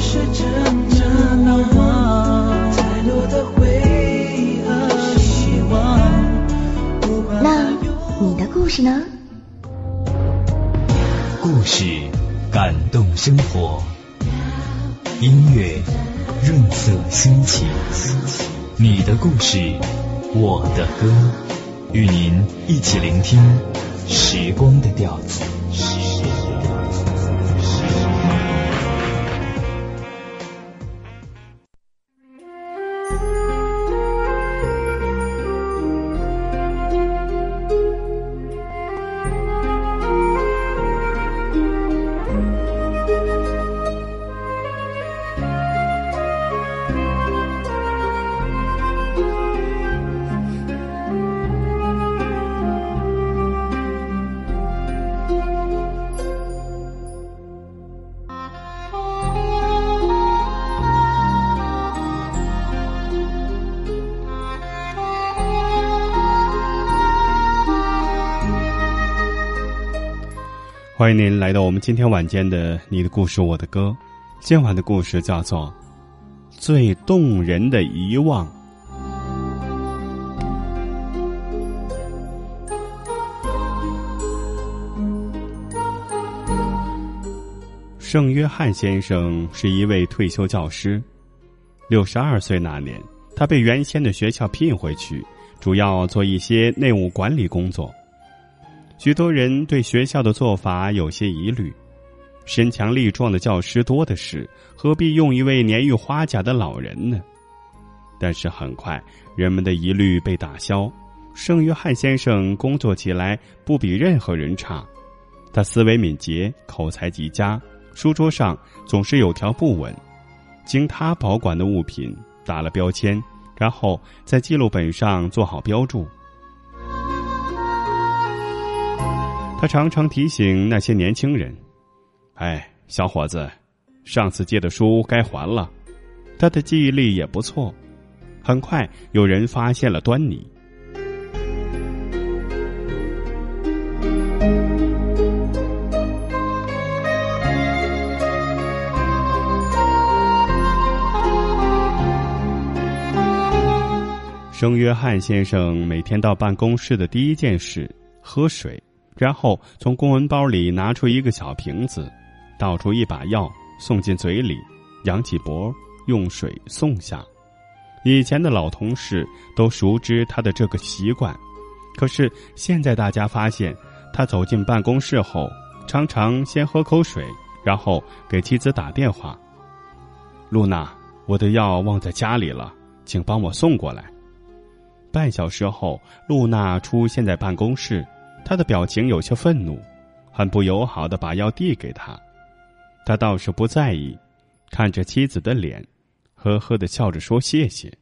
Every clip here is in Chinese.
是真正难忘，太多的回忆和希望。那你的故事呢？故事感动生活，音乐润色心情。你的故事，我的歌，与您一起聆听时光的调子。欢迎您来到我们今天晚间的《你的故事我的歌》。今晚的故事叫做《最动人的遗忘》。圣约翰先生是一位退休教师，六十二岁那年，他被原先的学校聘回去，主要做一些内务管理工作。许多人对学校的做法有些疑虑，身强力壮的教师多的是，何必用一位年逾花甲的老人呢？但是很快，人们的疑虑被打消。圣约翰先生工作起来不比任何人差，他思维敏捷，口才极佳，书桌上总是有条不紊。经他保管的物品打了标签，然后在记录本上做好标注。他常常提醒那些年轻人：“哎，小伙子，上次借的书该还了。”他的记忆力也不错。很快，有人发现了端倪。圣约翰先生每天到办公室的第一件事，喝水。然后从公文包里拿出一个小瓶子，倒出一把药，送进嘴里，扬起脖，用水送下。以前的老同事都熟知他的这个习惯，可是现在大家发现，他走进办公室后，常常先喝口水，然后给妻子打电话：“露娜，我的药忘在家里了，请帮我送过来。”半小时后，露娜出现在办公室。他的表情有些愤怒，很不友好的把药递给他，他倒是不在意，看着妻子的脸，呵呵的笑着说谢谢。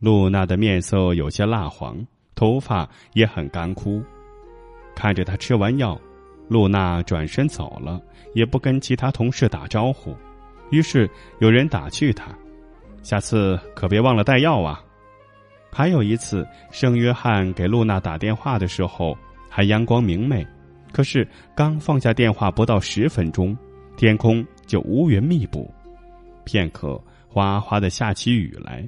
露娜的面色有些蜡黄，头发也很干枯，看着他吃完药，露娜转身走了，也不跟其他同事打招呼。于是有人打趣他：“下次可别忘了带药啊！”还有一次，圣约翰给露娜打电话的时候。还阳光明媚，可是刚放下电话不到十分钟，天空就乌云密布，片刻哗哗的下起雨来。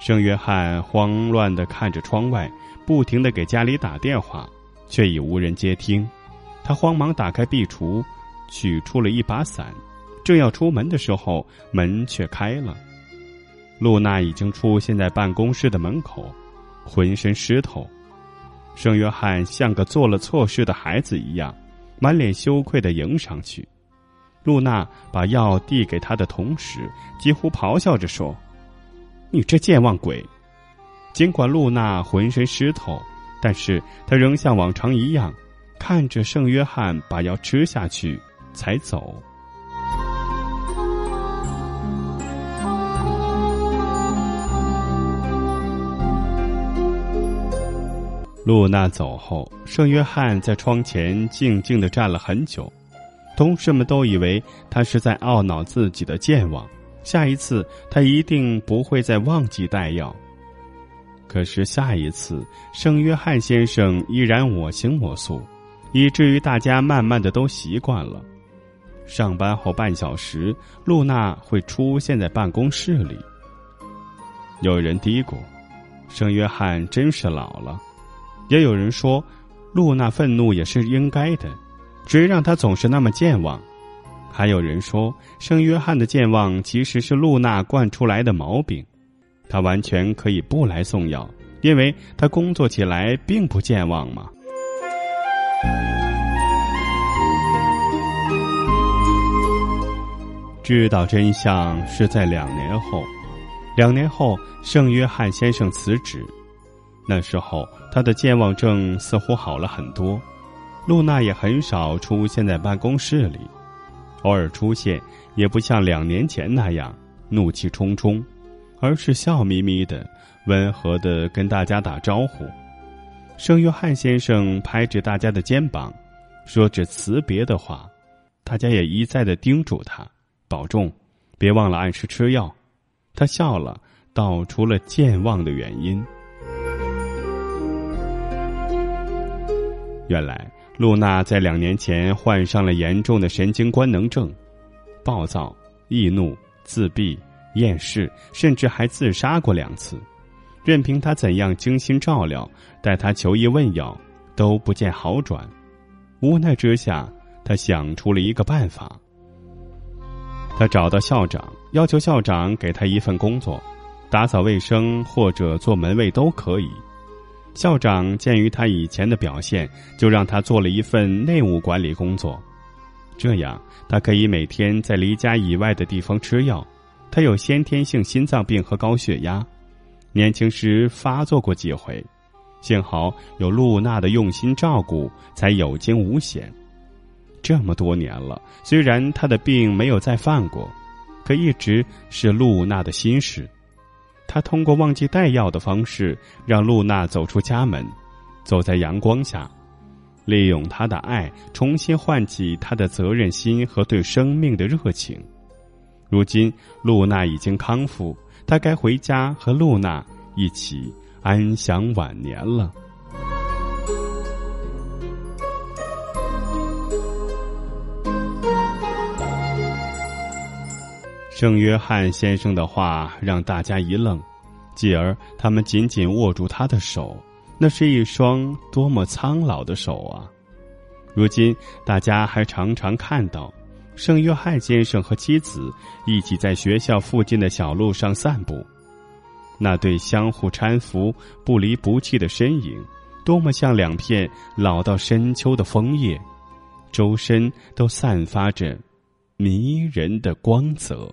圣约翰慌乱的看着窗外，不停的给家里打电话，却已无人接听。他慌忙打开壁橱，取出了一把伞，正要出门的时候，门却开了。露娜已经出现在办公室的门口，浑身湿透。圣约翰像个做了错事的孩子一样，满脸羞愧的迎上去。露娜把药递给他的同时，几乎咆哮着说：“你这健忘鬼！”尽管露娜浑身湿透，但是她仍像往常一样，看着圣约翰把药吃下去，才走。露娜走后，圣约翰在窗前静静的站了很久。同事们都以为他是在懊恼自己的健忘，下一次他一定不会再忘记带药。可是下一次，圣约翰先生依然我行我素，以至于大家慢慢的都习惯了。上班后半小时，露娜会出现在办公室里。有人嘀咕：“圣约翰真是老了。”也有人说，露娜愤怒也是应该的，谁让她总是那么健忘？还有人说，圣约翰的健忘其实是露娜惯出来的毛病，他完全可以不来送药，因为他工作起来并不健忘嘛。知道真相是在两年后，两年后，圣约翰先生辞职。那时候，他的健忘症似乎好了很多，露娜也很少出现在办公室里，偶尔出现，也不像两年前那样怒气冲冲，而是笑眯眯的、温和的跟大家打招呼。圣约翰先生拍着大家的肩膀，说着辞别的话，大家也一再的叮嘱他保重，别忘了按时吃药。他笑了，道出了健忘的原因。原来，露娜在两年前患上了严重的神经官能症，暴躁、易怒、自闭、厌世，甚至还自杀过两次。任凭他怎样精心照料，带他求医问药，都不见好转。无奈之下，他想出了一个办法。他找到校长，要求校长给他一份工作，打扫卫生或者做门卫都可以。校长鉴于他以前的表现，就让他做了一份内务管理工作，这样他可以每天在离家以外的地方吃药。他有先天性心脏病和高血压，年轻时发作过几回，幸好有露娜的用心照顾，才有惊无险。这么多年了，虽然他的病没有再犯过，可一直是露娜的心事。他通过忘记带药的方式，让露娜走出家门，走在阳光下，利用他的爱重新唤起他的责任心和对生命的热情。如今，露娜已经康复，他该回家和露娜一起安享晚年了。圣约翰先生的话让大家一愣，继而他们紧紧握住他的手，那是一双多么苍老的手啊！如今大家还常常看到圣约翰先生和妻子一起在学校附近的小路上散步，那对相互搀扶、不离不弃的身影，多么像两片老到深秋的枫叶，周身都散发着迷人的光泽。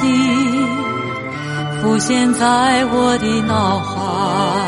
地浮现在我的脑海，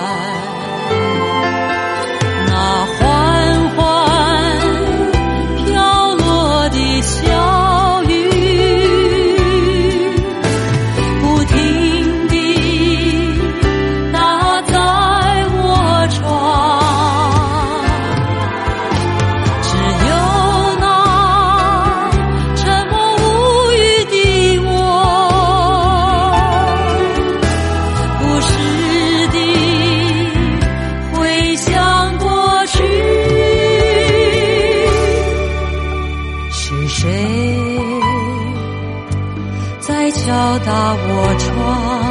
谁在敲打我窗？